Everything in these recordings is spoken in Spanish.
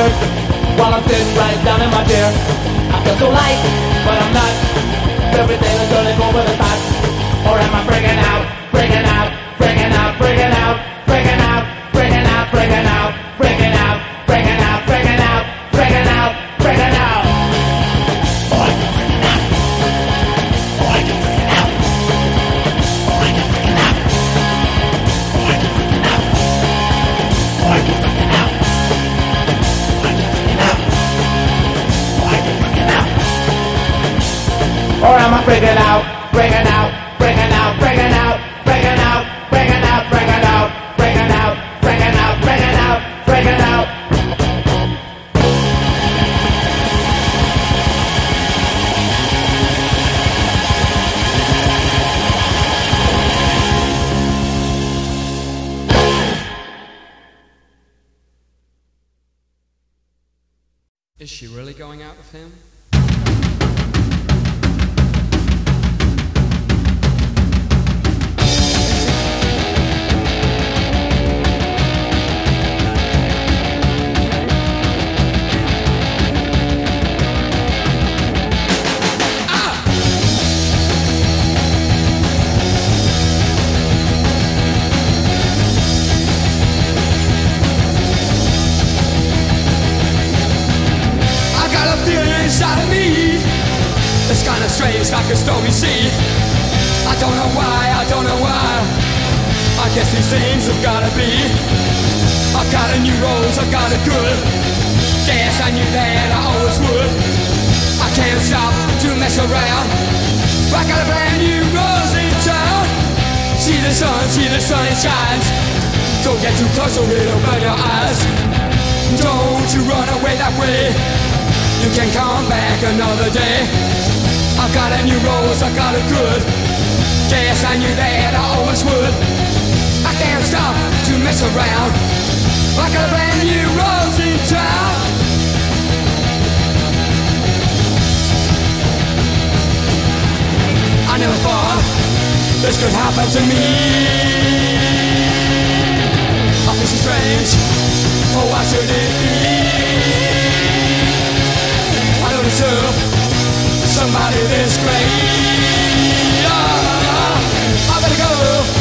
years While I'm sitting right down in my chair. I feel so light, but I'm not. Everything is turning over the top. Or am I freaking out? these things have gotta be. I've got a new rose, I've got a good. Guess I knew that I always would. I can't stop to mess around. I got a brand new rose in town. See the sun, see the sun, it shines. Don't get too close or it'll burn your eyes. Don't you run away that way. You can come back another day. I've got a new rose, I've got a good. Guess I knew that I always would stop to mess around like a brand new rose in town. I never thought this could happen to me. I feel so strange. Oh, why should it be? I don't deserve somebody this great. Ah, I better go.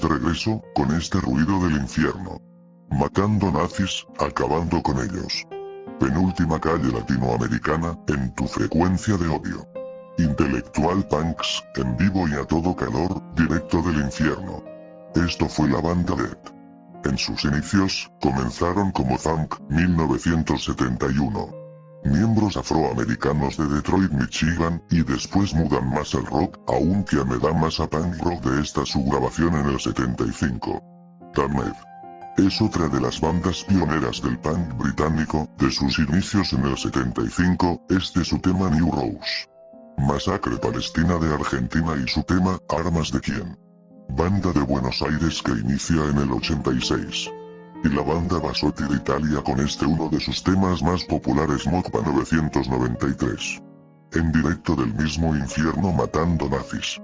De regreso, con este ruido del infierno. Matando nazis, acabando con ellos. Penúltima calle latinoamericana, en tu frecuencia de odio. Intelectual Punks, en vivo y a todo calor, directo del infierno. Esto fue la banda Dead. En sus inicios, comenzaron como Funk, 1971 miembros afroamericanos de Detroit, Michigan, y después mudan más al rock, aunque me da más a punk rock de esta su grabación en el 75. Damned. Es otra de las bandas pioneras del punk británico, de sus inicios en el 75, este su tema New Rose. Masacre Palestina de Argentina y su tema Armas de quién. Banda de Buenos Aires que inicia en el 86 y la banda Basotti de Italia con este uno de sus temas más populares Mokpa 993. En directo del mismo infierno matando nazis.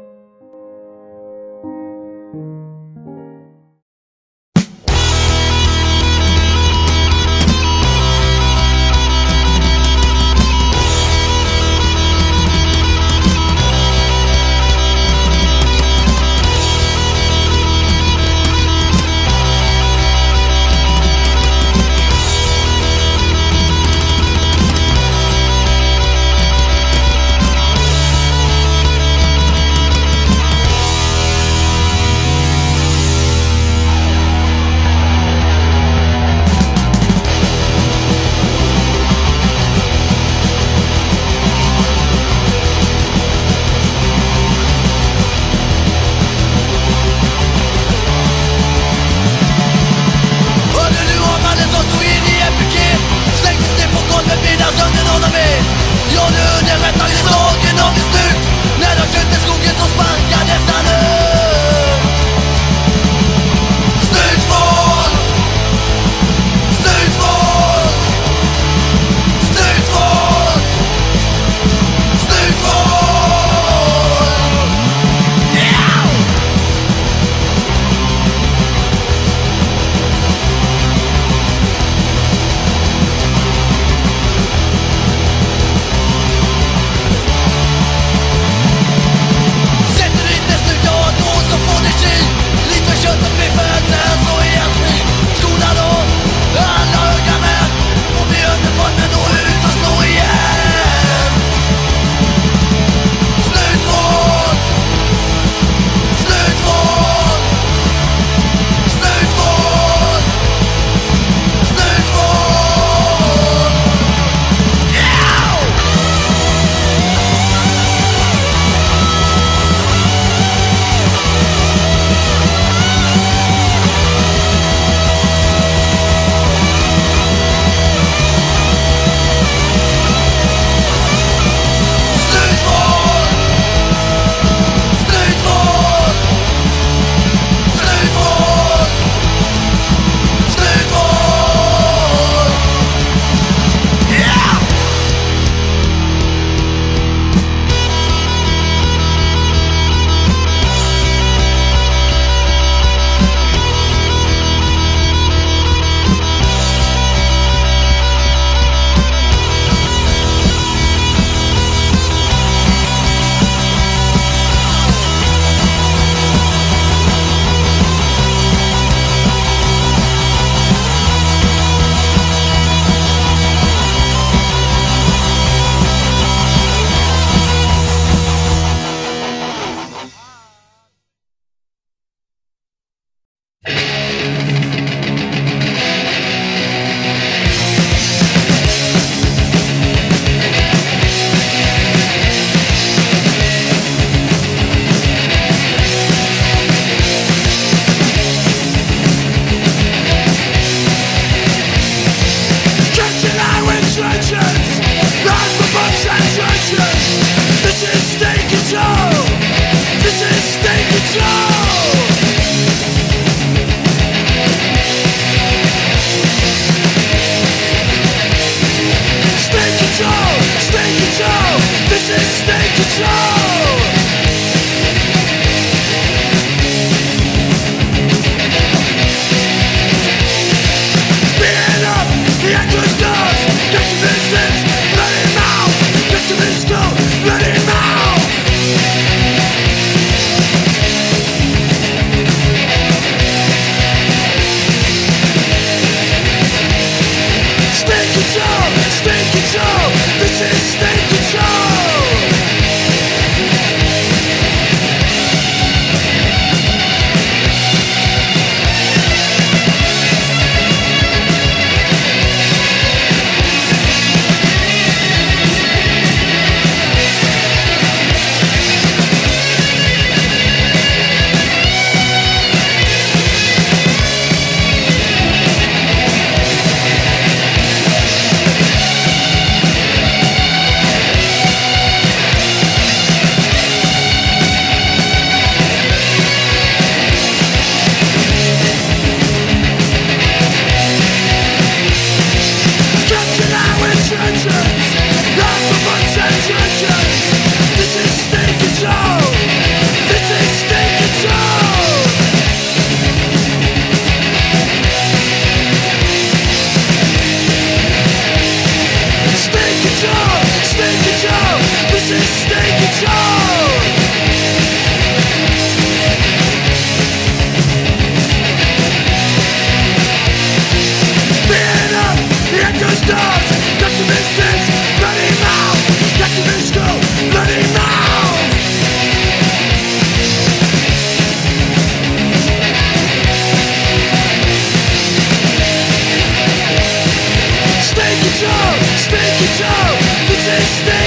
we show the system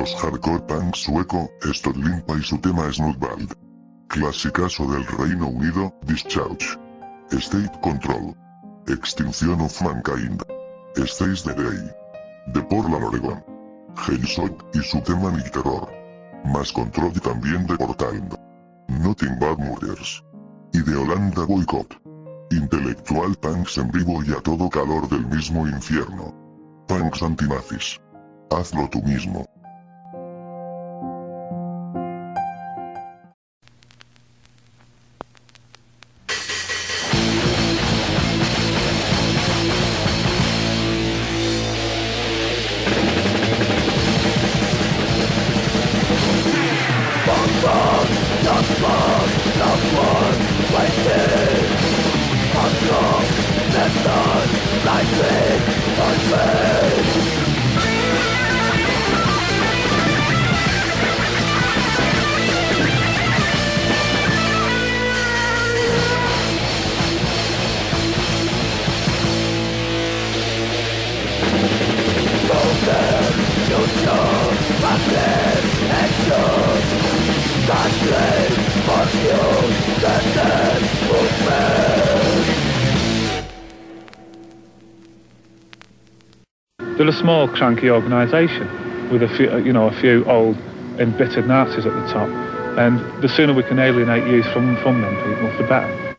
hardcore punk sueco, Stott Limpa y su tema Snowbald. Clasicazo del Reino Unido, Discharge. State Control. Extinction of Mankind. Stays the Day. De Portland, Oregon. Hellshock y su tema Nick Terror. Más control y también de Portland. Nothing Bad Murders. Y de Holanda Boycott. Intelectual punks en vivo y a todo calor del mismo infierno. Punks antinazis. Hazlo tú mismo. Cranky organisation with a few, uh, you know, a few old, embittered Nazis at the top. And the sooner we can alienate youth from, from them people, the better.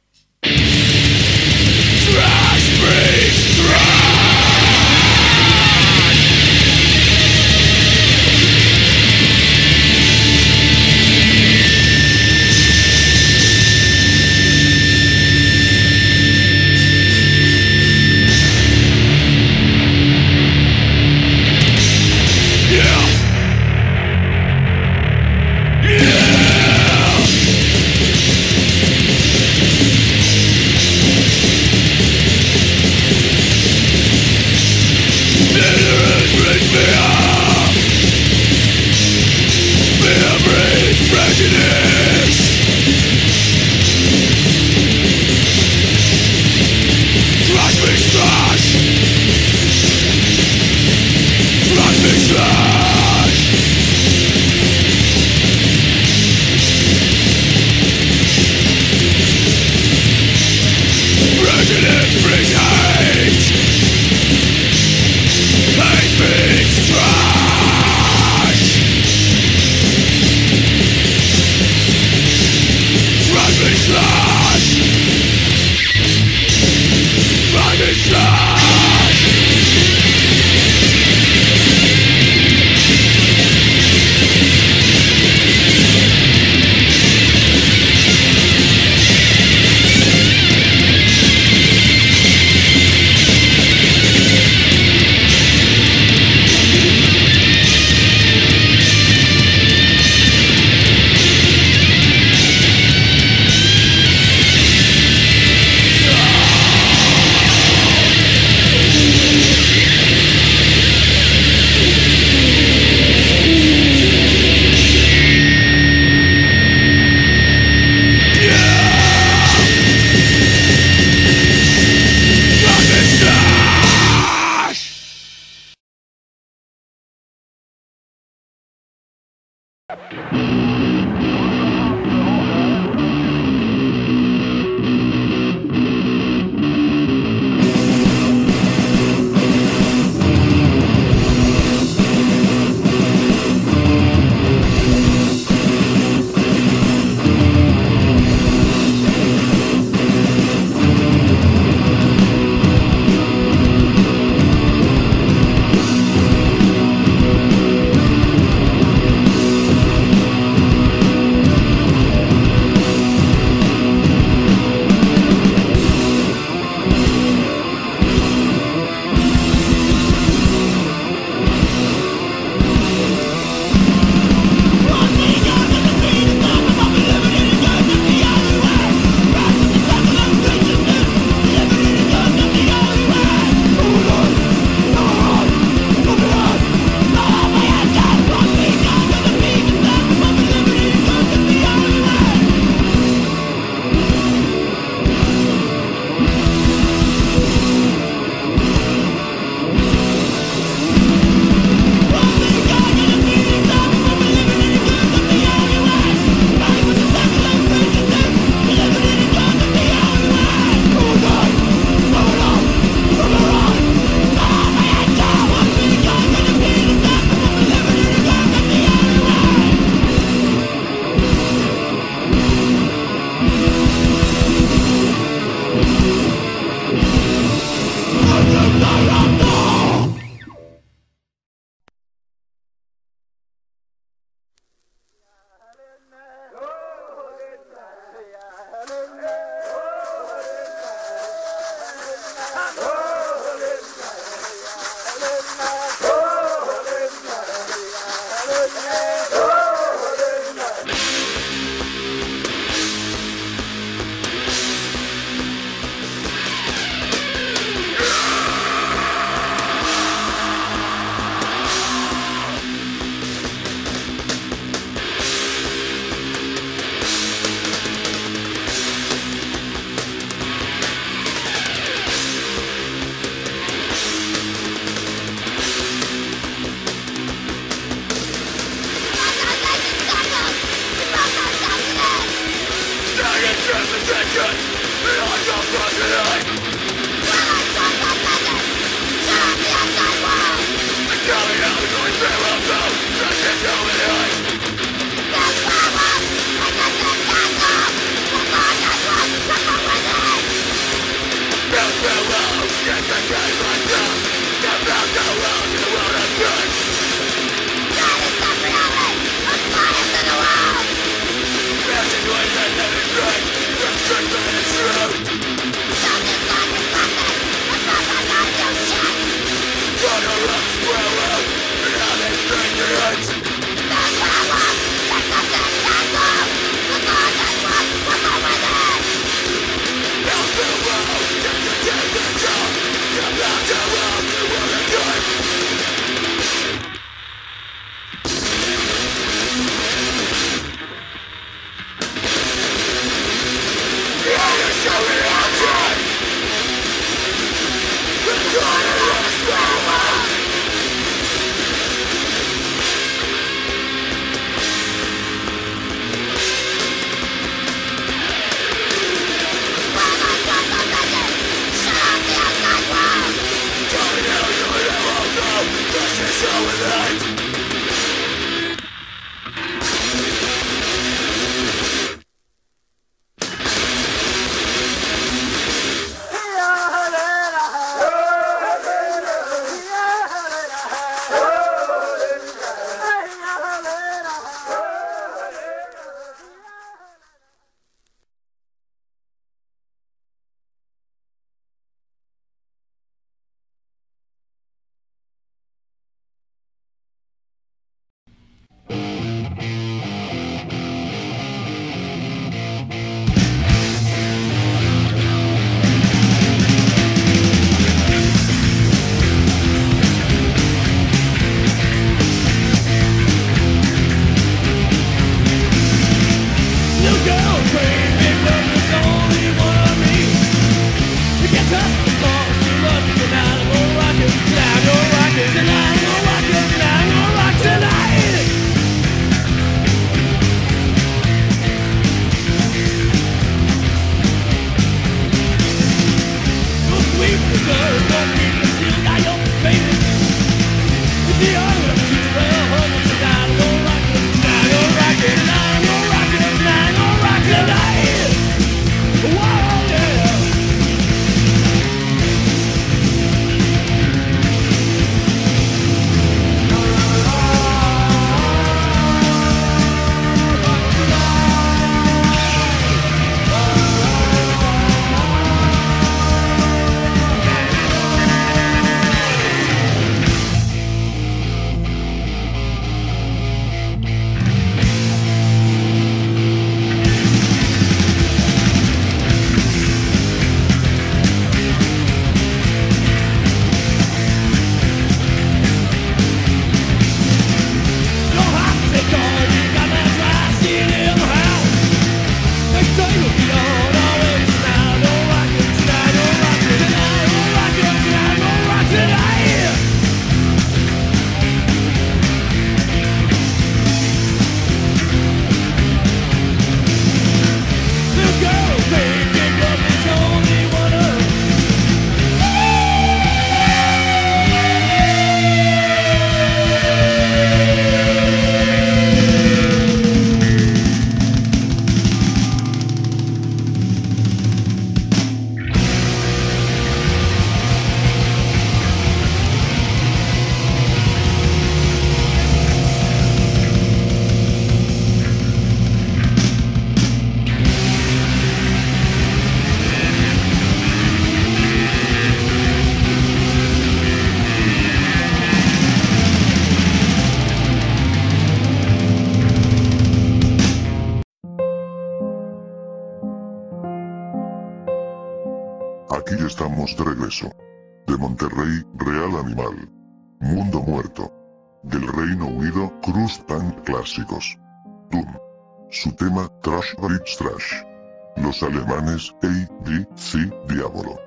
A, D, C, Diablo.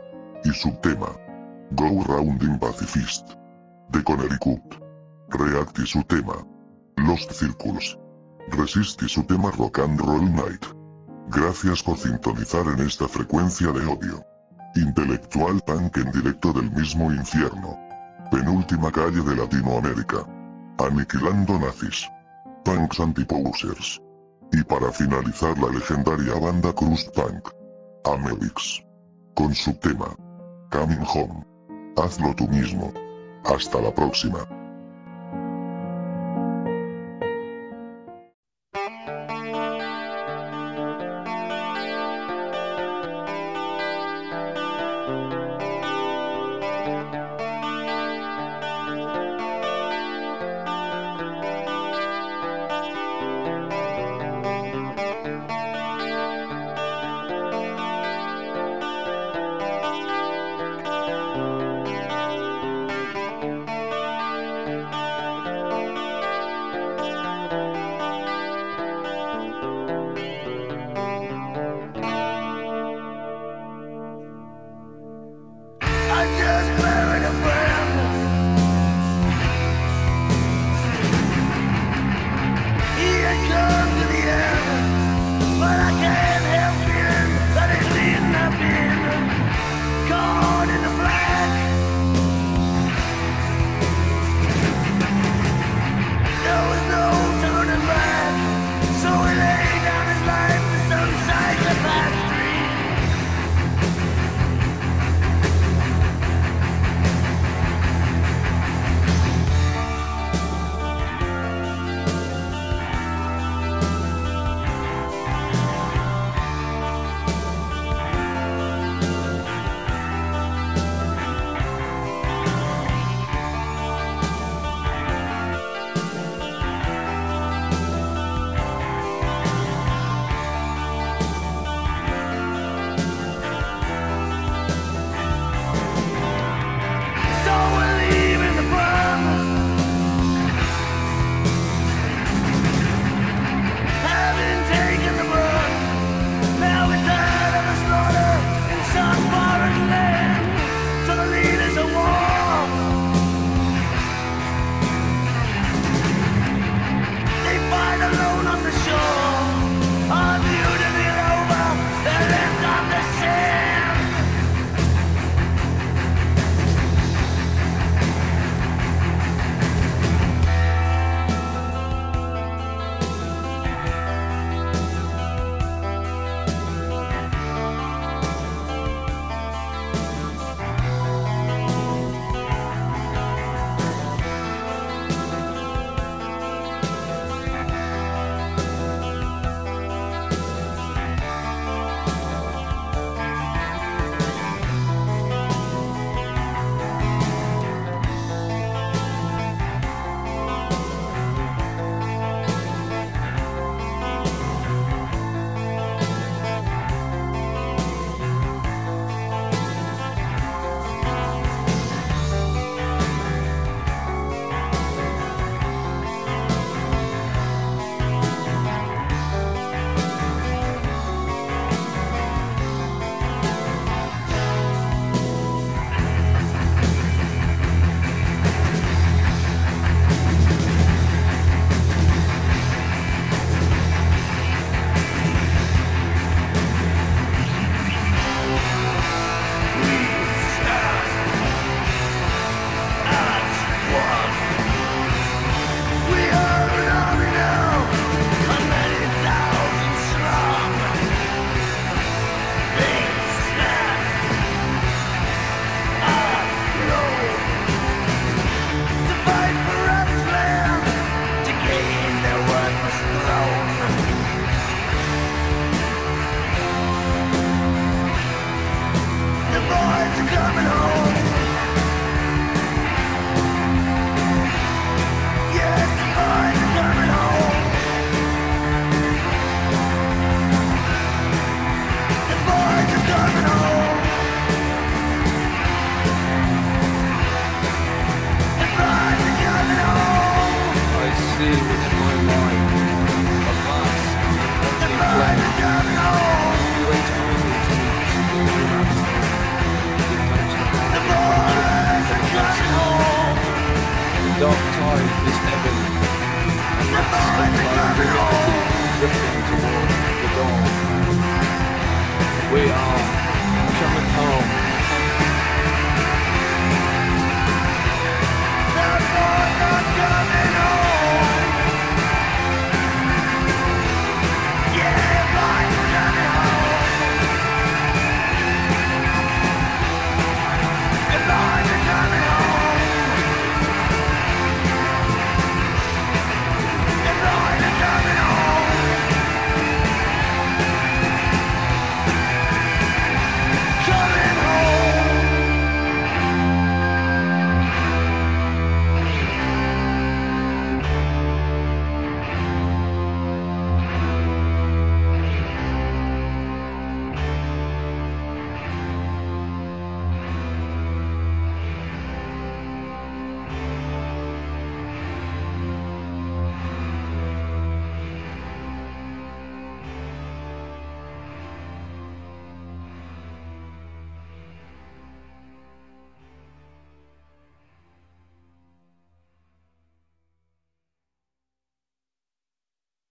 Y su tema, Go Rounding Pacifist. De Connecticut. React y su tema, Lost Circles. Resist y su tema Rock and Roll Night. Gracias por sintonizar en esta frecuencia de odio. Intelectual Punk en directo del mismo infierno. Penúltima calle de Latinoamérica. Aniquilando nazis. Punks anti-posers. Y para finalizar la legendaria banda Crust Punk. Amelix. Con su tema. Coming Home. Hazlo tú mismo. Hasta la próxima.